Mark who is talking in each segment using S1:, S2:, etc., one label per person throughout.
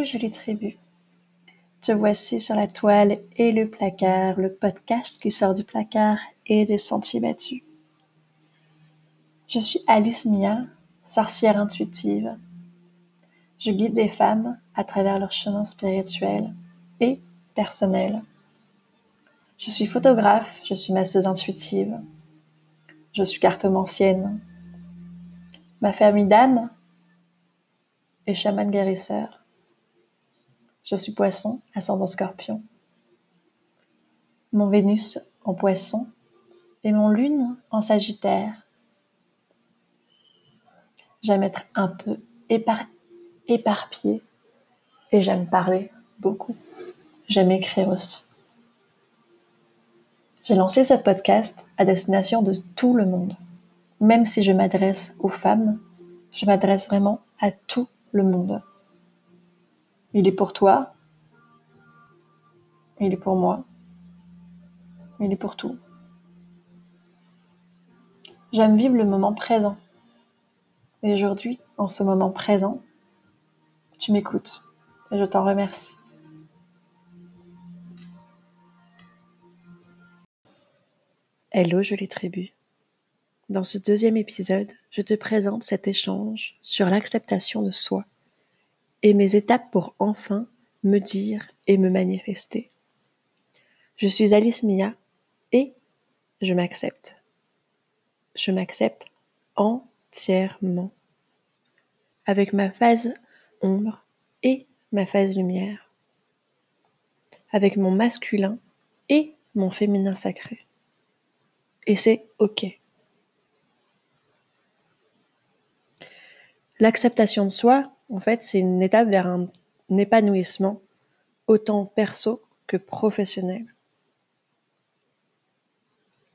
S1: Hello jolie tribu. Te voici sur la toile et le placard, le podcast qui sort du placard et des sentiers battus. Je suis Alice Mia, sorcière intuitive. Je guide des femmes à travers leur chemin spirituel et personnel. Je suis photographe, je suis masseuse intuitive. Je suis cartomancienne. Ma famille d'âme est chamane guérisseur. Je suis poisson, ascendant scorpion. Mon Vénus en poisson et mon lune en sagittaire. J'aime être un peu épar éparpillée et j'aime parler beaucoup. J'aime écrire aussi. J'ai lancé ce podcast à destination de tout le monde. Même si je m'adresse aux femmes, je m'adresse vraiment à tout le monde. Il est pour toi. Il est pour moi. Il est pour tout. J'aime vivre le moment présent. Et aujourd'hui, en ce moment présent, tu m'écoutes et je t'en remercie. Hello jolie tribu. Dans ce deuxième épisode, je te présente cet échange sur l'acceptation de soi et mes étapes pour enfin me dire et me manifester. Je suis Alice Mia et je m'accepte. Je m'accepte entièrement. Avec ma phase ombre et ma phase lumière. Avec mon masculin et mon féminin sacré. Et c'est OK. L'acceptation de soi, en fait, c'est une étape vers un, épanouissement autant perso que professionnel.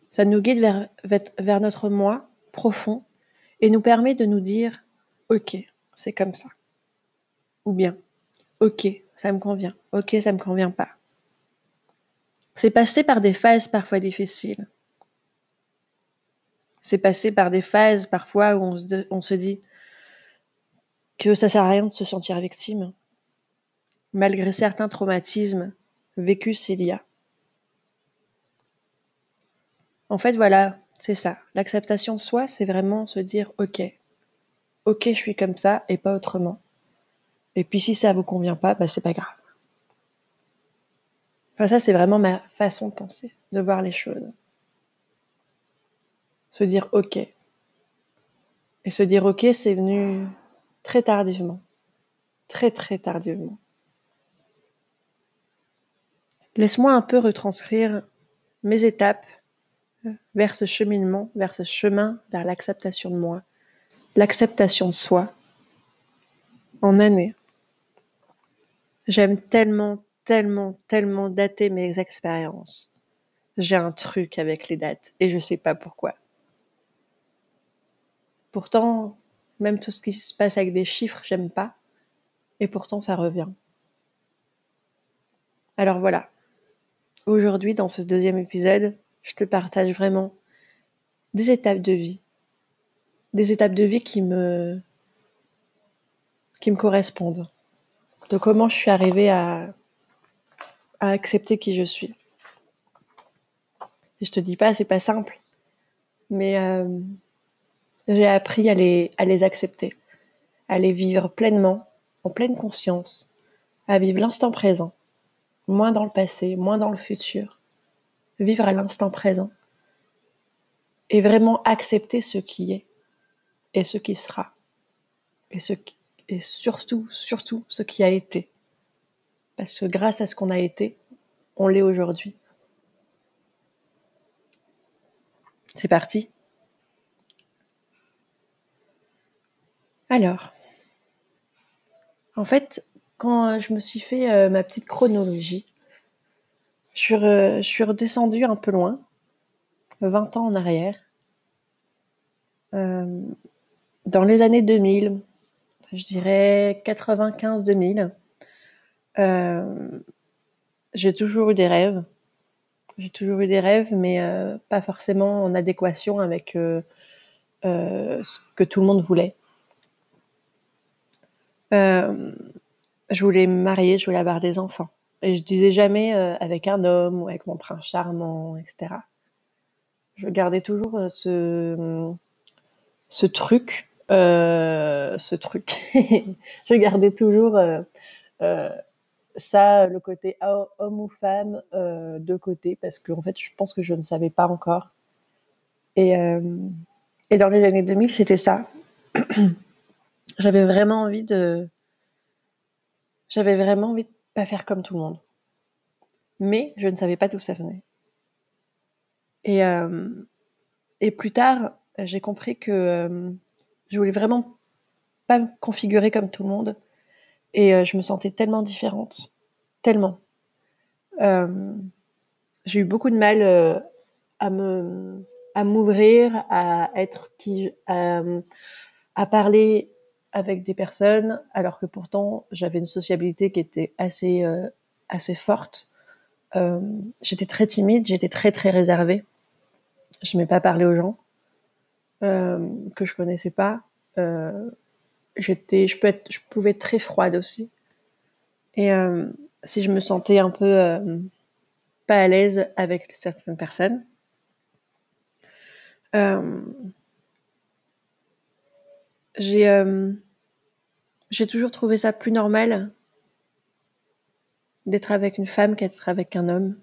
S1: Ça nous guide vers, vers notre moi profond et nous permet de nous dire OK, c'est comme ça. Ou bien OK, ça me convient. OK, ça me convient pas. C'est passé par des phases parfois difficiles. C'est passé par des phases parfois où on se, on se dit que ça sert à rien de se sentir victime, malgré certains traumatismes vécus il y a. En fait, voilà, c'est ça. L'acceptation de soi, c'est vraiment se dire ok, ok, je suis comme ça et pas autrement. Et puis si ça vous convient pas, bah c'est pas grave. Enfin, ça, c'est vraiment ma façon de penser, de voir les choses. Se dire ok. Et se dire ok, c'est venu très tardivement. Très très tardivement. Laisse-moi un peu retranscrire mes étapes euh, vers ce cheminement, vers ce chemin, vers l'acceptation de moi, l'acceptation de soi en année. J'aime tellement, tellement, tellement dater mes expériences. J'ai un truc avec les dates et je sais pas pourquoi. Pourtant, même tout ce qui se passe avec des chiffres, j'aime pas. Et pourtant, ça revient. Alors voilà. Aujourd'hui, dans ce deuxième épisode, je te partage vraiment des étapes de vie. Des étapes de vie qui me, qui me correspondent. De comment je suis arrivée à, à accepter qui je suis. Et je te dis pas, c'est pas simple. Mais euh, j'ai appris à les, à les accepter, à les vivre pleinement, en pleine conscience, à vivre l'instant présent, moins dans le passé, moins dans le futur, vivre à l'instant présent et vraiment accepter ce qui est et ce qui sera et, ce qui, et surtout, surtout ce qui a été. Parce que grâce à ce qu'on a été, on l'est aujourd'hui. C'est parti Alors, en fait, quand euh, je me suis fait euh, ma petite chronologie, je suis, redescendue un peu loin, 20 ans en arrière, euh, dans les années 2000, je dirais 95-2000. j'ai toujours eu des rêves. J'ai toujours eu des rêves, mais pas forcément en adéquation avec ce que tout le monde voulait. Euh, je voulais me marier, je voulais avoir des enfants. Et je disais jamais euh, avec un homme ou avec mon prince charmant, etc. Je gardais toujours euh, ce, ce truc, ce truc. je gardais toujours ça, le côté homme ou femme, de côté, parce qu'en en fait, je pense que je ne savais pas encore. Et, et dans les années 2000, c'était ça. J'avais vraiment envie de j'avais vraiment envie de pas faire comme tout le monde. Mais je ne savais pas d'où ça venait. Et, euh, et plus tard, j'ai compris que euh, je voulais vraiment pas me configurer comme tout le monde. Et euh, je me sentais tellement différente. Tellement. j'ai eu beaucoup de mal à me à m'ouvrir, à être qui, à parler avec des personnes, alors que pourtant j'avais une sociabilité qui était assez, euh, assez forte. Euh, j'étais très timide, j'étais très très réservée. Je n'aimais pas parler aux gens euh, que je connaissais pas. j'étais, je, peux être, je pouvais être très froide aussi. Et si je me sentais un peu pas à l'aise avec certaines personnes, j'ai j'ai toujours trouvé ça plus normal d'être avec une femme qu'être avec un homme.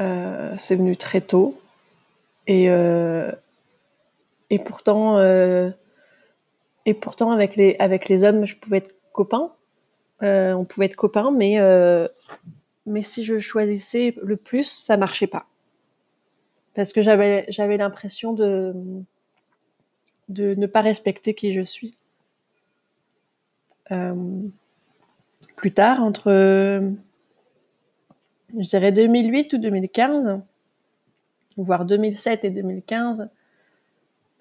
S1: Euh, c'est venu très tôt. Et, euh, et pourtant, euh, et pourtant avec, les, avec les hommes, je pouvais être copain. on pouvait être copain, mais, mais si je choisissais le plus, ça marchait pas. Parce que j'avais l'impression de, de ne pas respecter qui je suis. Euh, plus tard, entre, je dirais 2008 ou 2015, voire 2007 et 2015,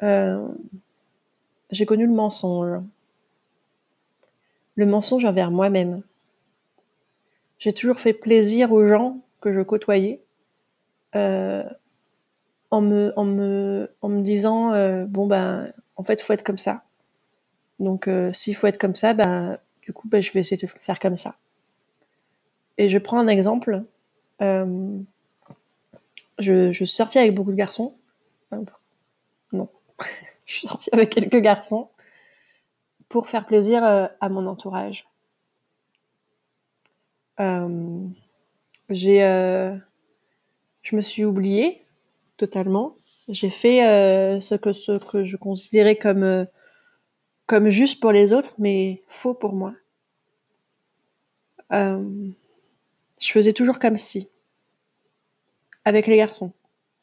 S1: euh, j'ai connu le mensonge. Le mensonge envers moi-même. J'ai toujours fait plaisir aux gens que je côtoyais euh, en, me, disant bon ben en fait faut être comme ça donc, euh, s'il faut être comme ça, bah, du coup, bah, je vais essayer de faire comme ça. Et je prends un exemple. Euh, je, suis sortie avec beaucoup de garçons. non, je suis sortie avec quelques garçons pour faire plaisir euh, à mon entourage. j'ai, je me suis oubliée totalement. J'ai fait ce que ce que je considérais comme comme juste pour les autres, mais faux pour moi. Euh, je faisais toujours comme si. Avec les garçons,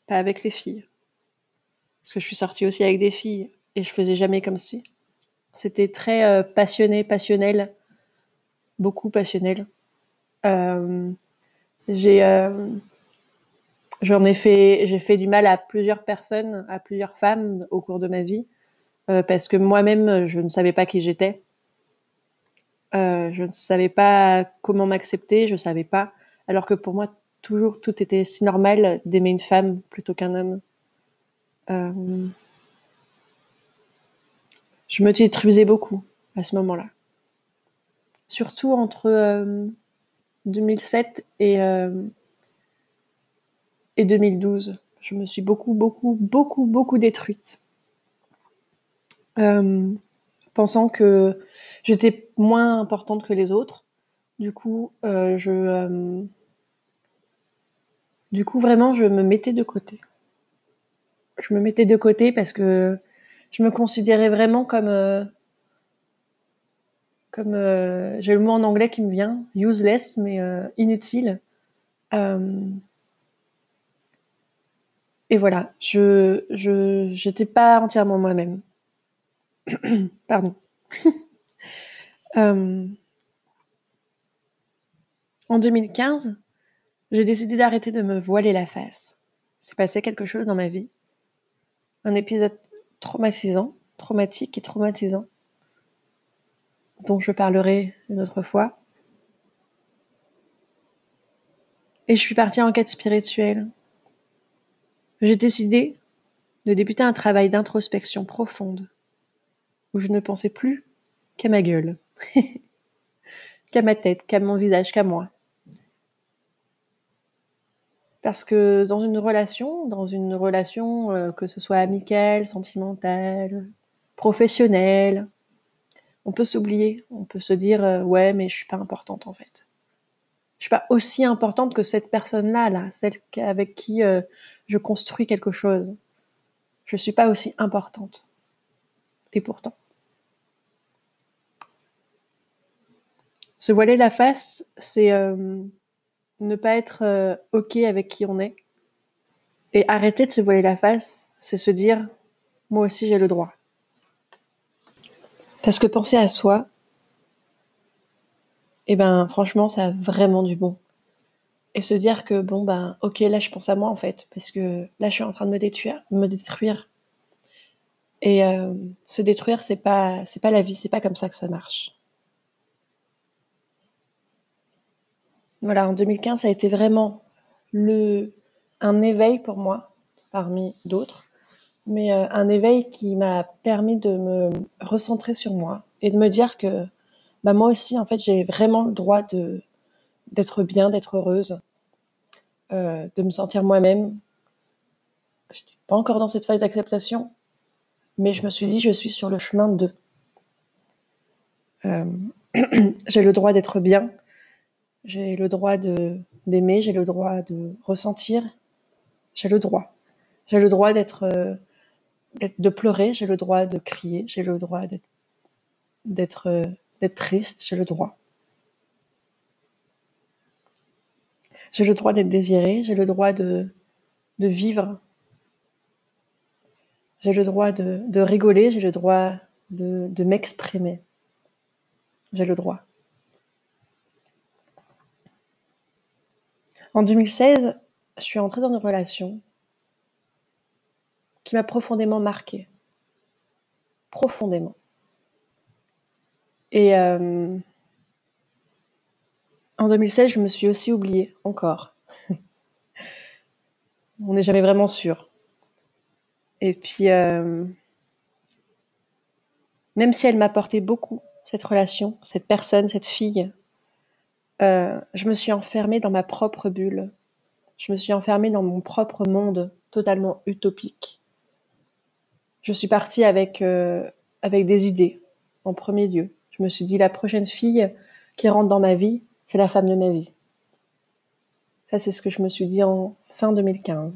S1: pas avec les filles. Parce que je suis sortie aussi avec des filles et je faisais jamais comme si. C'était très euh, passionné, passionnel, beaucoup passionnel. Euh, j'ai, j'en ai fait, j'ai fait du mal à plusieurs personnes, à plusieurs femmes au cours de ma vie. Euh, parce que moi-même, je ne savais pas qui j'étais. Euh, je ne savais pas comment m'accepter, je ne savais pas. Alors que pour moi, toujours, tout était si normal d'aimer une femme plutôt qu'un homme. Euh, je me détruisais beaucoup à ce moment-là. Surtout entre 2007 et, et 2012. Je me suis beaucoup, beaucoup, beaucoup, beaucoup détruite. Euh, pensant que j'étais moins importante que les autres. Du coup, euh, je, euh, du coup, vraiment, je me mettais de côté. Je me mettais de côté parce que je me considérais vraiment comme, comme j'ai le mot en anglais qui me vient, useless, mais inutile. Et voilà, je, je, j'étais pas entièrement moi-même. Pardon. Euh, en 2015, j'ai décidé d'arrêter de me voiler la face. C'est passé quelque chose dans ma vie. Un épisode traumatisant, traumatique et traumatisant, dont je parlerai une autre fois. Et je suis partie en quête spirituelle. J'ai décidé de débuter un travail d'introspection profonde où je ne pensais plus qu'à ma gueule. qu'à ma tête, qu'à mon visage, qu'à moi. Parce que dans une relation, dans une relation, euh, que ce soit amicale, sentimentale, professionnelle, on peut s'oublier. On peut se dire euh, ouais, mais je suis pas importante en fait. Je suis pas aussi importante que cette personne-là, là, celle avec qui euh, je construis quelque chose. Je suis pas aussi importante. Et pourtant. Se voiler la face, c'est euh, ne pas être euh, OK avec qui on est. Et arrêter de se voiler la face, c'est se dire moi aussi j'ai le droit. Parce que penser à soi, eh ben franchement, ça a vraiment du bon. Et se dire que bon ben OK, là je pense à moi en fait parce que là je suis en train de me détruire, me détruire. Et euh, se détruire, c'est pas c'est pas la vie, c'est pas comme ça que ça marche. Voilà, en 2015, ça a été vraiment le, un éveil pour moi, parmi d'autres, mais euh, un éveil qui m'a permis de me recentrer sur moi et de me dire que bah, moi aussi, en fait, j'ai vraiment le droit de d'être bien, d'être heureuse, euh, de me sentir moi-même. Je n'étais pas encore dans cette phase d'acceptation, mais je me suis dit, je suis sur le chemin de. Euh, j'ai le droit d'être bien, j'ai le droit d'aimer, j'ai le droit de ressentir, j'ai le droit. J'ai le droit d'être, euh, de pleurer, j'ai le droit de crier, j'ai le droit d'être, d'être, triste, j'ai le droit. J'ai le droit d'être désiré, j'ai le droit de, vivre. J'ai le droit de, de rigoler, j'ai le droit de, de m'exprimer. J'ai le droit. En 2016, je suis entrée dans une relation qui m'a profondément marquée. Profondément. Et euh, en 2016, je me suis aussi oubliée, encore. On n'est jamais vraiment sûr. Et puis, euh, même si elle m'apportait beaucoup, cette relation, cette personne, cette fille, euh, je me suis enfermée dans ma propre bulle. Je me suis enfermée dans mon propre monde totalement utopique. Je suis partie avec, avec des idées, en premier lieu. Je me suis dit, la prochaine fille qui rentre dans ma vie, c'est la femme de ma vie. Ça, c'est ce que je me suis dit en fin 2015.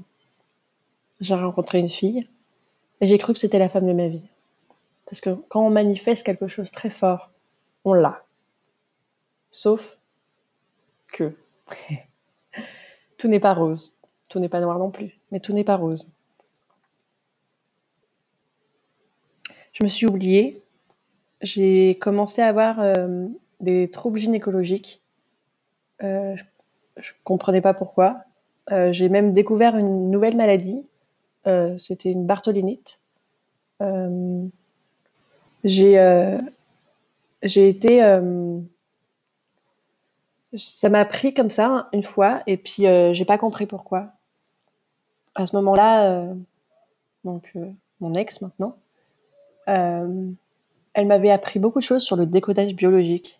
S1: J'ai rencontré une fille et j'ai cru que c'était la femme de ma vie. Parce que quand on manifeste quelque chose très fort, on l'a. Sauf que tout n'est pas rose. Tout n'est pas noir non plus, mais tout n'est pas rose. Je me suis oubliée. J'ai commencé à avoir euh, des troubles gynécologiques. Euh, je ne comprenais pas pourquoi. Euh, j'ai même découvert une nouvelle maladie. C'était une bartholinite. j'ai été ça m'a pris comme ça une fois et puis j'ai pas compris pourquoi. À ce moment-là, donc mon ex maintenant, elle m'avait appris beaucoup de choses sur le décodage biologique.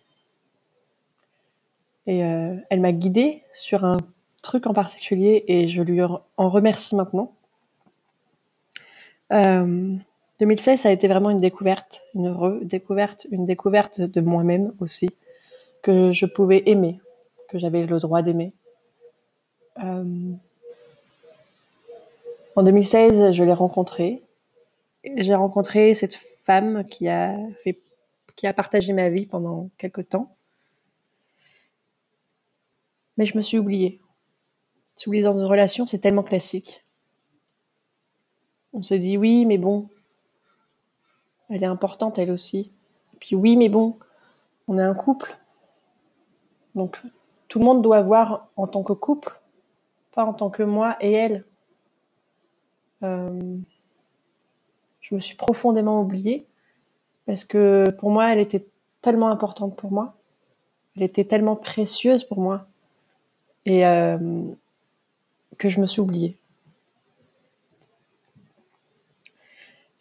S1: Et elle m'a guidée sur un truc en particulier et je lui en remercie maintenant. 2016, ça a été vraiment une découverte, une redécouverte, une découverte de moi-même aussi, que je pouvais aimer, que j'avais le droit d'aimer. Euh, en 2016, je l'ai rencontré. J'ai rencontré cette femme qui a fait, qui a partagé ma vie pendant quelque temps. Mais je me suis oubliée. S'oublier dans une relation, c'est tellement classique. On se dit oui, mais bon, elle est importante elle aussi. puis oui, mais bon, on est un couple. Donc tout le monde doit voir en tant que couple, pas en tant que moi et elle. Euh, je me suis profondément oubliée parce que pour moi, elle était tellement importante pour moi. Elle était tellement précieuse pour moi et euh, que je me suis oubliée.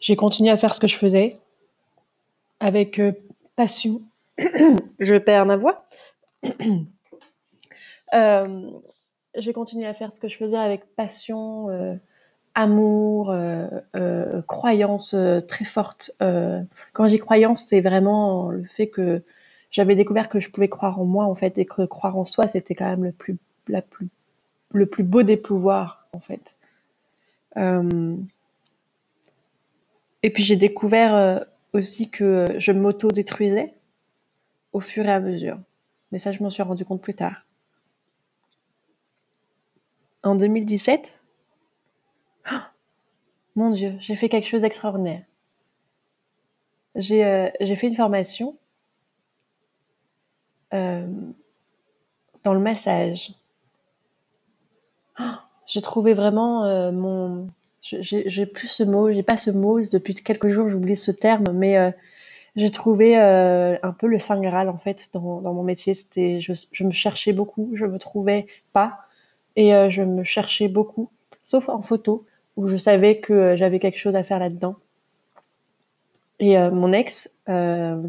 S1: J'ai continué à faire ce que je faisais avec euh, passion, je perds ma voix. euh, j'ai continué à faire ce que je faisais avec passion, amour, euh, euh, croyance euh, très forte. Quand j'y croyance, c'est vraiment le fait que j'avais découvert que je pouvais croire en moi, en fait, et que croire en soi, c'était quand même le plus, la plus, le plus beau des pouvoirs, en fait. Et puis j'ai découvert aussi que je m'auto-détruisais au fur et à mesure. Mais ça, je m'en suis rendu compte plus tard. En 2017, oh, mon Dieu, j'ai fait quelque chose d'extraordinaire. J'ai euh, j'ai fait une formation euh, dans le massage. J'ai trouvé vraiment euh, mon... J'ai plus ce mot, j'ai pas ce mot, depuis quelques jours j'oublie ce terme, mais j'ai trouvé un peu le Saint Graal en fait dans, mon métier. C'était, je, me cherchais beaucoup, je me trouvais pas et je me cherchais beaucoup, sauf en photo où je savais que euh, j'avais quelque chose à faire là-dedans. Et euh, mon ex euh,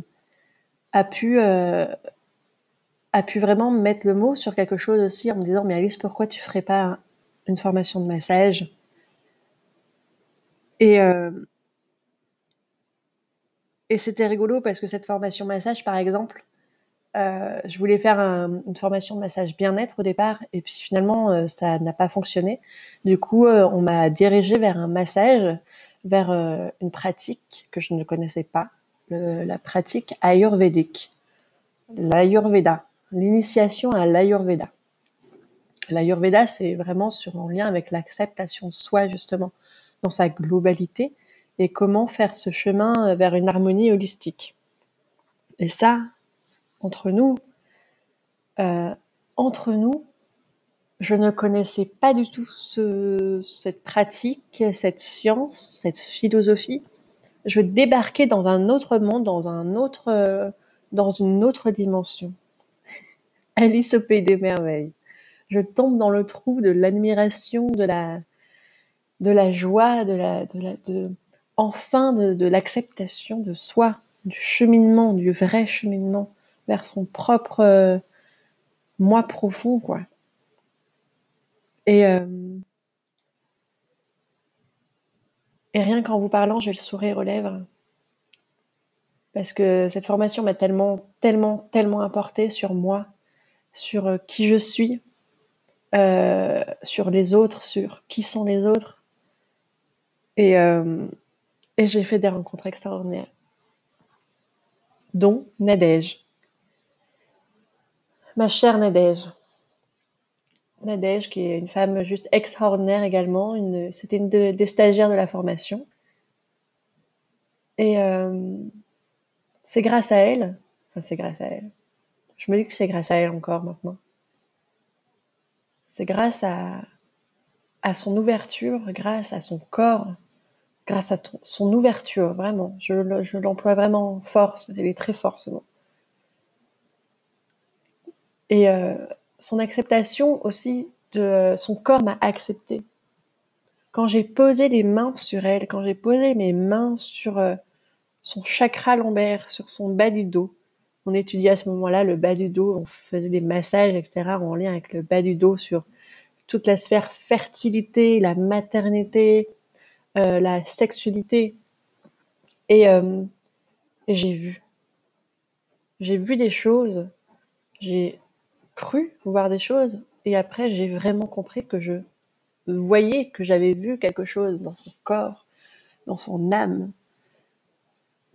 S1: a pu a pu vraiment mettre le mot sur quelque chose aussi en me disant mais Alice pourquoi tu ferais pas une formation de massage? Et euh, et c'était rigolo parce que cette formation massage par exemple euh, je voulais faire un, une formation de massage bien-être au départ et puis finalement euh, ça n'a pas fonctionné du coup euh, on m'a dirigé vers un massage vers une pratique que je ne connaissais pas la pratique ayurvédique l'ayurveda l'initiation à l'ayurveda L'Ayurveda, c'est vraiment sur, en lien avec l'acceptation de soi, justement, dans sa globalité, et comment faire ce chemin vers une harmonie holistique. Et ça, entre nous, euh, entre nous, je ne connaissais pas du tout ce, cette pratique, cette science, cette philosophie. Je débarquais dans un autre monde, dans un autre, dans une autre dimension. Alice au pays des merveilles je tombe dans le trou de l'admiration, de la, de la joie, de la, de la, de, enfin de l'acceptation de soi, du cheminement, du vrai cheminement vers son propre euh, moi profond, quoi. Et, euh, et rien qu'en vous parlant, j'ai le sourire aux lèvres. Parce que cette formation m'a tellement, tellement, tellement apporté sur moi, sur euh, qui je suis, sur les autres, sur qui sont les autres. Et, et j'ai fait des rencontres extraordinaires, dont Nadège. Ma chère Nadège. Nadège, qui est une femme juste extraordinaire également. C'était une de, des stagiaires de la formation. Et euh, c'est grâce à elle, enfin c'est grâce à elle. Je me dis que c'est grâce à elle encore maintenant c'est grâce à, son ouverture, grâce à son corps, grâce à son ouverture, vraiment. Je, l'emploie vraiment fort, il est très fort ce mot. Et euh, son acceptation aussi de son corps m'a accepté. Quand j'ai posé les mains sur elle, quand j'ai posé mes mains sur euh, son chakra lombaire, sur son bas du dos, on étudiait à ce moment-là le bas du dos, on faisait des massages, etc., en lien avec le bas du dos sur toute la sphère fertilité, la maternité, euh, la sexualité. Et, et j'ai vu. J'ai vu des choses, cru voir des choses, et après j'ai vraiment compris que je voyais que j'avais vu quelque chose dans son corps, dans son âme,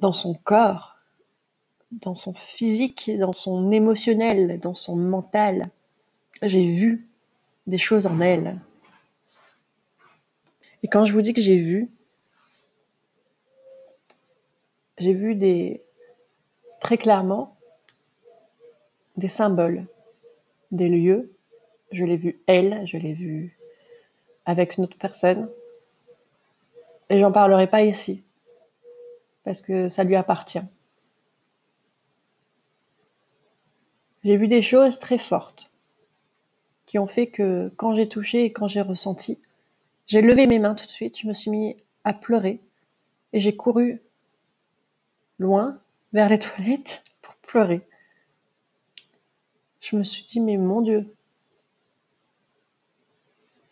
S1: dans son corps, dans son physique, dans son émotionnel, dans son mental. J'ai vu des choses en elle. Et quand je vous dis que j'ai vu, j'ai vu des très clairement des symboles, des lieux. Je l'ai vu elle, je l'ai vu avec une autre personne. Et j'en parlerai pas ici, parce que ça lui appartient. J'ai vu des choses très fortes qui ont fait que quand j'ai touché et quand j'ai ressenti, j'ai levé mes mains tout de suite, je me suis mis à pleurer et j'ai couru loin vers les toilettes pour pleurer. Je me suis dit, mais mon Dieu,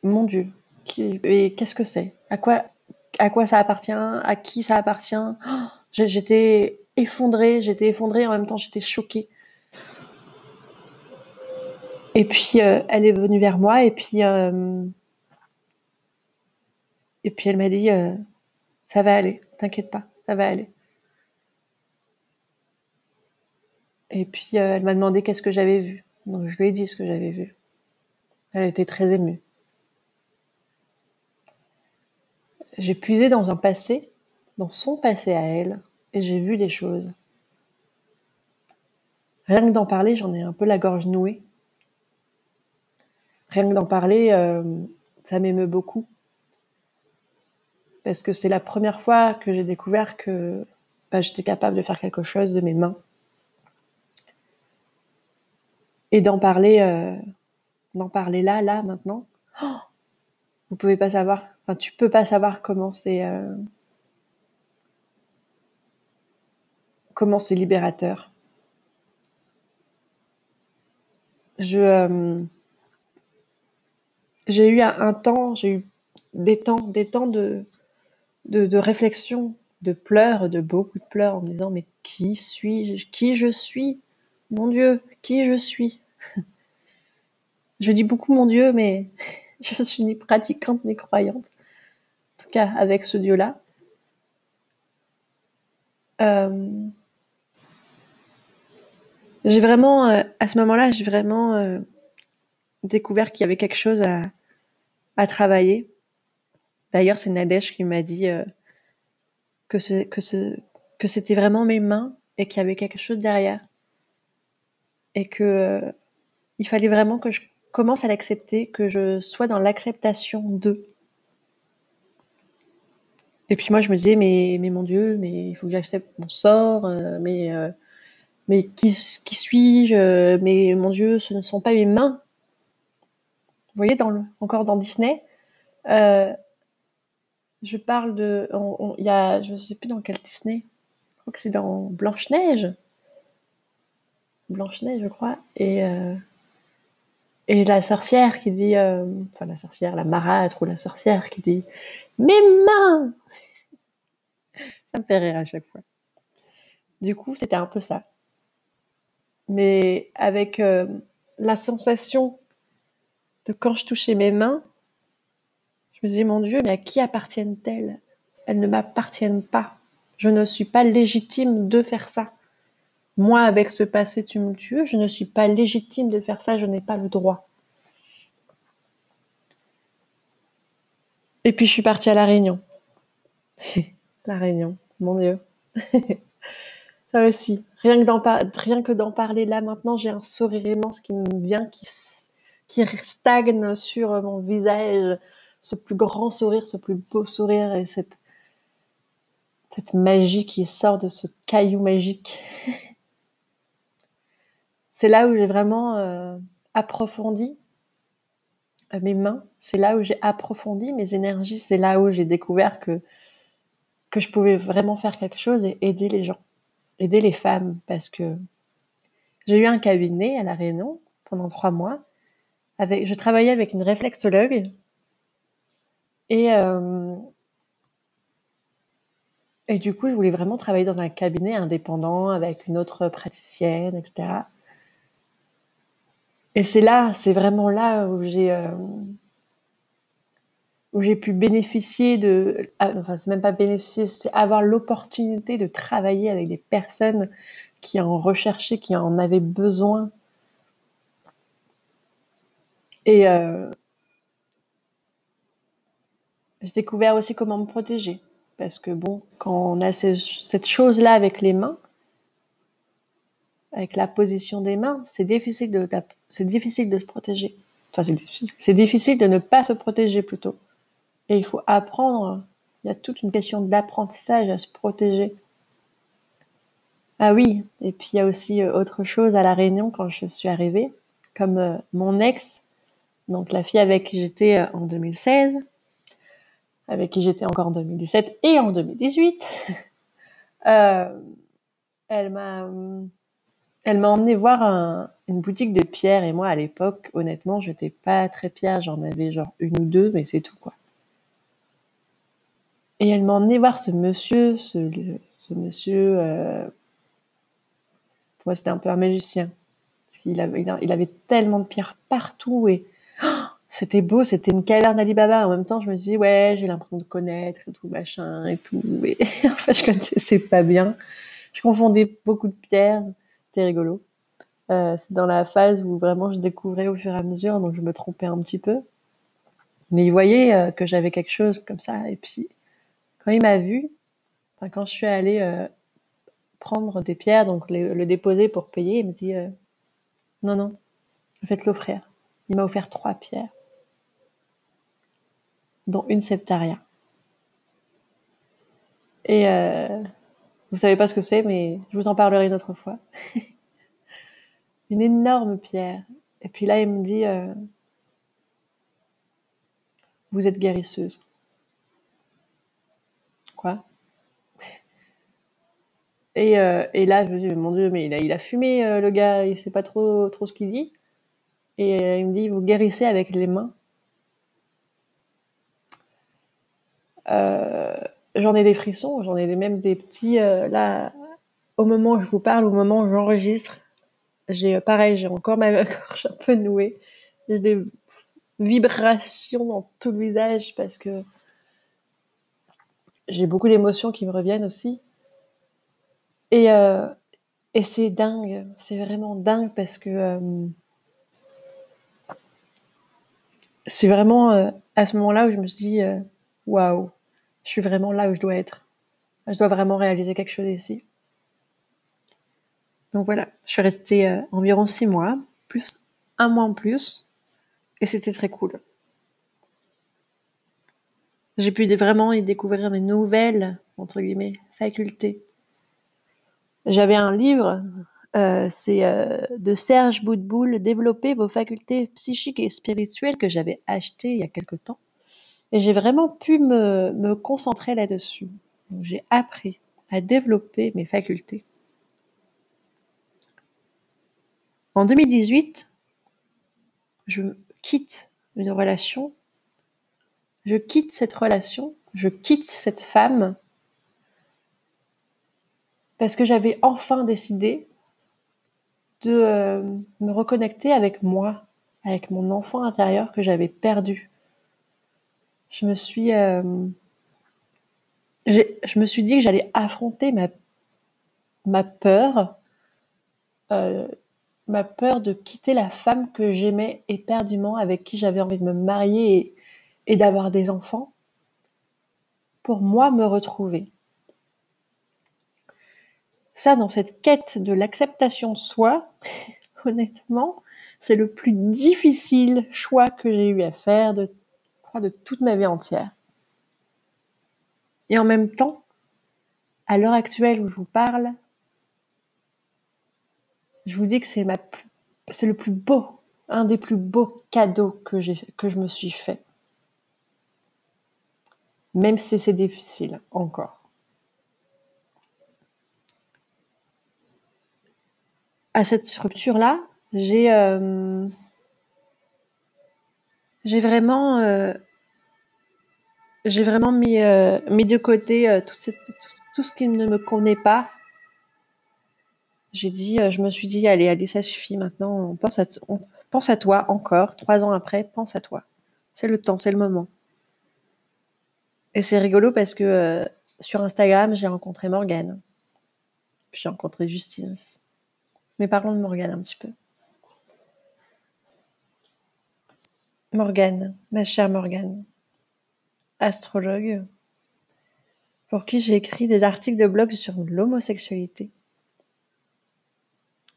S1: mon Dieu, et qu'est-ce que c'est? À quoi, ça appartient? À qui ça appartient? Oh, J'étais effondrée, j'étais effondrée, en même temps j'étais choquée. Et puis euh, elle est venue vers moi et puis euh, elle m'a dit euh, ça va aller, t'inquiète pas, ça va aller. Et puis elle m'a demandé qu'est-ce que j'avais vu. Donc je lui ai dit ce que j'avais vu. Elle était très émue. J'ai puisé dans un passé, dans son passé à elle, et j'ai vu des choses. Rien que d'en parler, j'en ai un peu la gorge nouée. Rien que d'en parler, euh, ça m'émeut beaucoup. Parce que c'est la première fois que j'ai découvert que bah, j'étais capable de faire quelque chose de mes mains. Et d'en parler, euh, d'en parler là, là, maintenant. Oh vous pouvez pas savoir, enfin tu peux pas savoir comment c'est, euh, comment c'est libérateur. Je, euh, j'ai eu un, temps, j'ai eu des temps, des temps de, de, réflexion, de pleurs, de beaucoup de pleurs, en me disant mais qui suis-je, qui je suis, mon Dieu, qui je suis. je dis beaucoup mon Dieu, mais je suis ni pratiquante ni croyante. En tout cas, avec ce Dieu-là. Euh, j'ai vraiment, euh, à ce moment-là, j'ai vraiment euh, découvert qu'il y avait quelque chose à, à travailler. D'ailleurs, c'est Nadège qui m'a dit que c'était vraiment mes mains et qu'il y avait quelque chose derrière. Et que il fallait vraiment que je commence à l'accepter, que je sois dans l'acceptation d'eux. Et puis moi, je me disais, mais, mais mon Dieu, mais il faut que j'accepte mon sort, euh, mais, euh, mais qui, suis-je Mais mon Dieu, ce ne sont pas mes mains. Vous voyez, encore dans Disney, euh, je parle de. Il y a, je ne sais plus dans quel Disney, je crois que c'est dans Blanche-Neige. Blanche-Neige, je crois. Et et la sorcière qui dit, euh, enfin la sorcière, la marâtre ou la sorcière qui dit Mes mains Ça me fait rire à chaque fois. Du coup, c'était un peu ça. Mais avec euh, la sensation de quand je touchais mes mains, je me disais Mon Dieu, mais à qui appartiennent-elles? Elles ne m'appartiennent pas. Je ne suis pas légitime de faire ça. Moi, avec ce passé tumultueux, je ne suis pas légitime de faire ça, je n'ai pas le droit. Et puis je suis partie à La Réunion. la Réunion, mon Dieu. ça aussi, rien que d'en, parler là maintenant, j'ai un sourire immense qui me vient, qui, stagne sur mon visage, ce plus grand sourire, ce plus beau sourire et cette magie qui sort de ce caillou magique. c'est là où j'ai vraiment euh, approfondi euh, mes mains. C'est là où j'ai approfondi mes énergies. C'est là où j'ai découvert que, je pouvais vraiment faire quelque chose et aider les gens, aider les femmes. Parce que j'ai eu un cabinet à La Réunion pendant trois mois. Avec, je travaillais avec une réflexologue et, euh, et du coup, je voulais vraiment travailler dans un cabinet indépendant avec une autre praticienne, etc. Et c'est là, c'est vraiment là où j'ai euh, où j'ai pu bénéficier de, ah, enfin c'est même pas bénéficier, c'est avoir l'opportunité de travailler avec des personnes qui en recherchaient, qui en avaient besoin. Et euh, j'ai découvert aussi comment me protéger. Parce que bon, quand on a cette chose-là avec les mains, avec la position des mains, c'est difficile de, c'est difficile de se protéger. Enfin, c'est difficile, c'est difficile de ne pas se protéger plutôt. Et il faut apprendre. Il y a toute une question d'apprentissage à se protéger. Ah oui, et puis il y a aussi euh, autre chose à la Réunion quand je suis arrivée, comme euh, mon ex, donc la fille avec qui j'étais euh, en 2016, avec qui j'étais encore en 2017 et en 2018. elle m'a hum,
S2: elle m'a emmené voir une boutique de pierres et moi à l'époque, honnêtement, j'étais pas très pierre, j'en avais genre une ou deux, mais c'est tout quoi. Et elle m'a emmené voir ce monsieur, ce, monsieur, euh, pour moi c'était un peu un magicien, parce qu'il avait, il avait tellement de pierres partout et oh, c'était beau, c'était une caverne Alibaba. En même temps, je me dis ouais, j'ai l'impression de connaître et tout machin et tout, et en fait je connaissais pas bien. Je confondais beaucoup de pierres, c'était rigolo. Euh, c'est dans la phase où vraiment je découvrais au fur et à mesure, donc je me trompais un petit peu. Mais il voyait euh, que j'avais quelque chose comme ça. Et puis, quand il m'a vu, quand je suis allée euh, prendre des pierres, donc le déposer pour payer, il me dit non, non, faites l'offrir. Il m'a offert trois pierres, dont une septaria. Et vous savez pas ce que c'est, mais je vous en parlerai une autre fois. une énorme pierre. Et puis là, il me dit, euh, vous êtes guérisseuse. Quoi? Et, euh, et, là, je me dis, mon Dieu, mais il a, il a fumé, euh, le gars, il sait pas trop, trop ce qu'il dit. Et il me dit, vous guérissez avec les mains. J'en ai des frissons, j'en ai même des petits, là, au moment où je vous parle, au moment où j'enregistre, j'ai euh, pareil, j'ai encore ma gorge un peu nouée. J'ai des vibrations dans tout le visage parce que j'ai beaucoup d'émotions qui me reviennent aussi. Et, euh, c'est dingue, c'est vraiment dingue parce que euh, c'est vraiment à ce moment-là où je me suis dit waouh, je suis vraiment là où je dois être. Je dois vraiment réaliser quelque chose ici. Donc voilà, je suis restée euh, environ six mois, plus un mois en plus, et c'était très cool. J'ai pu vraiment y découvrir mes nouvelles, facultés. J'avais un livre, euh, c'est euh, de Serge Boudboul, Développer vos facultés psychiques et spirituelles, que j'avais acheté il y a quelque temps. Et j'ai vraiment pu me, concentrer là-dessus. J'ai appris à développer mes facultés. En 2018, je quitte une relation, je quitte cette relation, je quitte cette femme parce que j'avais enfin décidé de euh, me reconnecter avec moi, avec mon enfant intérieur que j'avais perdu. Je me suis, euh, je me suis dit que j'allais affronter ma, ma peur euh, ma peur de quitter la femme que j'aimais éperdument, avec qui j'avais envie de me marier et, d'avoir des enfants, pour moi me retrouver. Ça, dans cette quête de l'acceptation de soi, honnêtement, c'est le plus difficile choix que j'ai eu à faire de, de toute ma vie entière. Et en même temps, à l'heure actuelle où je vous parle, je vous dis que c'est le plus beau, un des plus beaux cadeaux que je me suis fait. Même si c'est difficile encore. À cette structure-là, j'ai, euh, j'ai vraiment, euh, j'ai vraiment mis, euh, mis de côté tout, tout ce qui ne me connaît pas j'ai dit, euh, je me suis dit, allez, allez, ça suffit maintenant, on pense à, on pense à toi encore, trois ans après, pense à toi. C'est le temps, c'est le moment. Et c'est rigolo parce que euh, sur Instagram, j'ai rencontré Morgane. Puis j'ai rencontré Justine. Mais parlons de Morgane un petit peu. Morgane, ma chère Morgane, astrologue, pour qui j'ai écrit des articles de blog sur l'homosexualité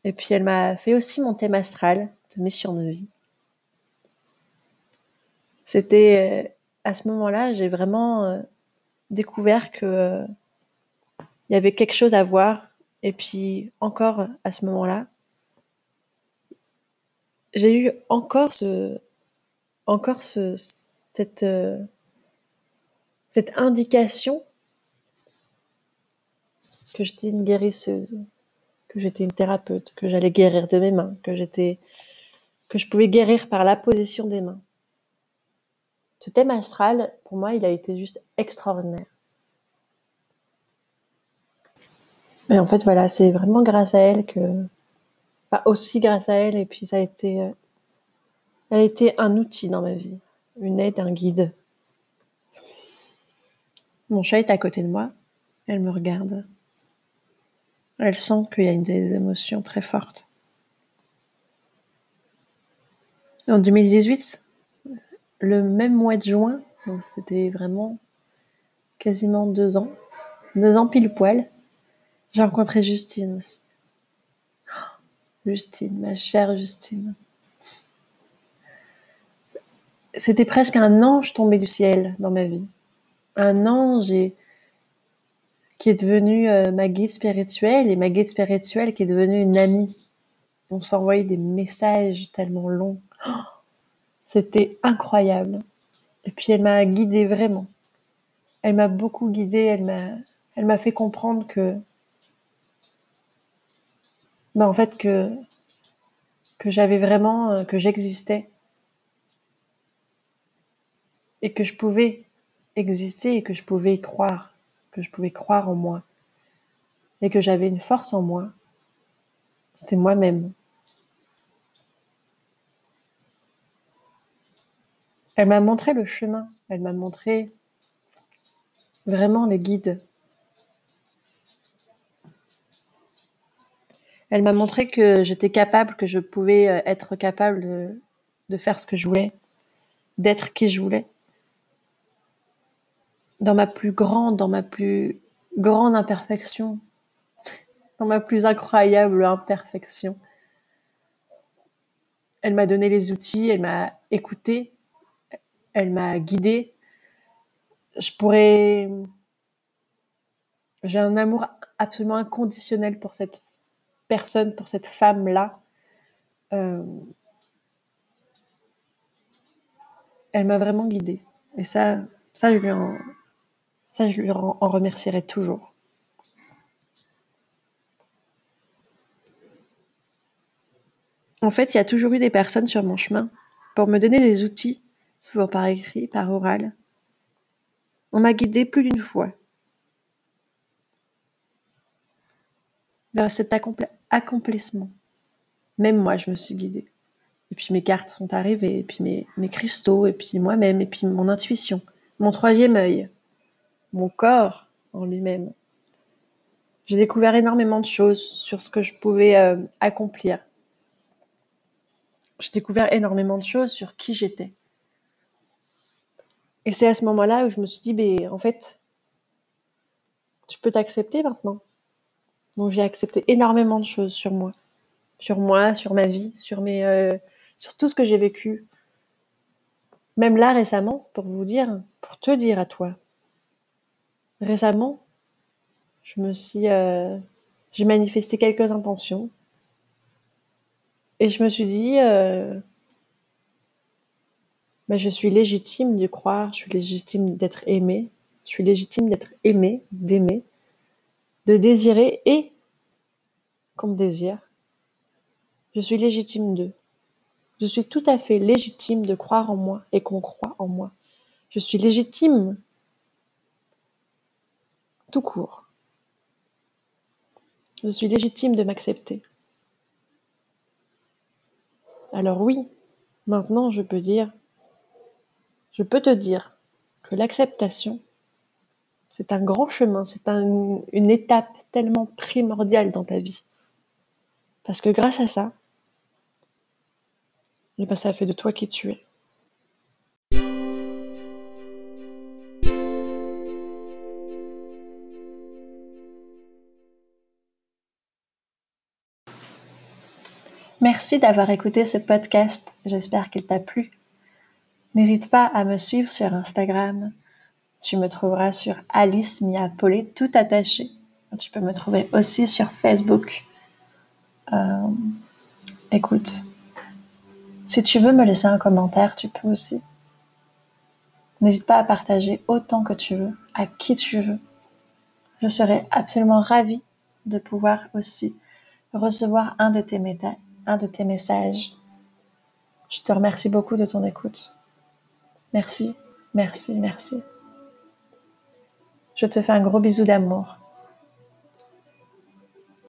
S2: et puis elle m'a fait aussi mon thème astral de mission de vie. C'était euh, à ce moment-là, j'ai vraiment euh, découvert que euh, il y avait quelque chose à voir. Et puis encore à ce moment-là, j'ai eu encore ce, encore ce, cette, indication que j'étais une guérisseuse que j'étais une thérapeute, que j'allais guérir de mes mains, que j'étais, que je pouvais guérir par la position des mains. Ce thème astral, pour moi, il a été juste extraordinaire. Mais en fait, voilà, c'est vraiment grâce à elle que, pas aussi grâce à elle, et puis ça a été, euh, elle a été un outil dans ma vie, une aide, un guide. Mon chat est à côté de moi, elle me regarde. Elle sent qu'il y a des émotions très fortes. En 2018, le même mois de juin, donc c'était vraiment quasiment deux ans, deux ans pile poil, j'ai rencontré Justine aussi. Justine, ma chère Justine. C'était presque un ange tombé du ciel dans ma vie. Un ange qui est devenu euh, ma guide spirituelle et ma guide spirituelle qui est devenue une amie. On s'envoyait des messages tellement longs. C'était incroyable. Et puis elle m'a guidée vraiment. Elle m'a beaucoup guidée, elle m'a elle m'a fait comprendre que bah en fait que que j'avais vraiment euh, que j'existais et que je pouvais exister et que je pouvais y croire, que je pouvais croire en moi et que j'avais une force en moi. C'était moi-même. Elle m'a montré le chemin, elle m'a montré vraiment les guides. Elle m'a montré que j'étais capable, que je pouvais euh, être capable de, de faire ce que je voulais, d'être qui je voulais. Dans ma plus grande, dans ma plus grande imperfection, dans ma plus incroyable imperfection. Elle m'a donné les outils, elle m'a écouté, elle m'a guidée. Je pourrais. J'ai un amour absolument inconditionnel pour cette personne, pour cette femme-là. Euh, Elle m'a vraiment guidée. Et ça, ça, je lui en, ça, je lui en remercierai toujours. En fait, il y a toujours eu des personnes sur mon chemin pour me donner des outils souvent par écrit, par oral. On m'a guidé plus d'une fois vers cet accomplissement. Même moi, je me suis guidée. Et puis mes cartes sont arrivées, et puis mes, mes cristaux, et puis moi-même, et puis mon intuition, mon troisième œil, mon corps en lui-même. J'ai découvert énormément de choses sur ce que je pouvais euh, accomplir. J'ai découvert énormément de choses sur qui j'étais. Et c'est à ce moment-là où je me suis dit, ben, en fait, tu peux t'accepter maintenant. Donc j'ai accepté énormément de choses sur moi, sur moi, sur ma vie, sur mes, euh, sur tout ce que j'ai vécu. Même là récemment, pour vous dire, pour te dire à toi, récemment, je me suis, euh, j'ai manifesté quelques intentions et je me suis dit, euh, bah, je suis légitime de croire, je suis légitime d'être aimée, je suis légitime d'être aimée, d'aimer, de désirer et qu'on me désire. Je suis légitime de. Je suis tout à fait légitime de croire en moi et qu'on croit en moi. Je suis légitime tout court. Je suis légitime de m'accepter. Alors oui, maintenant je peux dire je peux te dire que l'acceptation, c'est un grand chemin, c'est une étape tellement primordiale dans ta vie. Parce que grâce à ça, eh ben, ça fait de toi qui tu es.
S1: Merci d'avoir écouté ce podcast. J'espère qu'il t'a plu. N'hésite pas à me suivre sur Instagram. Tu me trouveras sur Alice Miapolé, tout attaché. Tu peux me trouver aussi sur Facebook. Euh, écoute, si tu veux me laisser un commentaire, tu peux aussi. N'hésite pas à partager autant que tu veux, à qui tu veux. Je serais absolument ravie de pouvoir aussi recevoir un de tes, un de tes messages. Je te remercie beaucoup de ton écoute. Merci, merci, merci. Je te fais un gros bisou d'amour.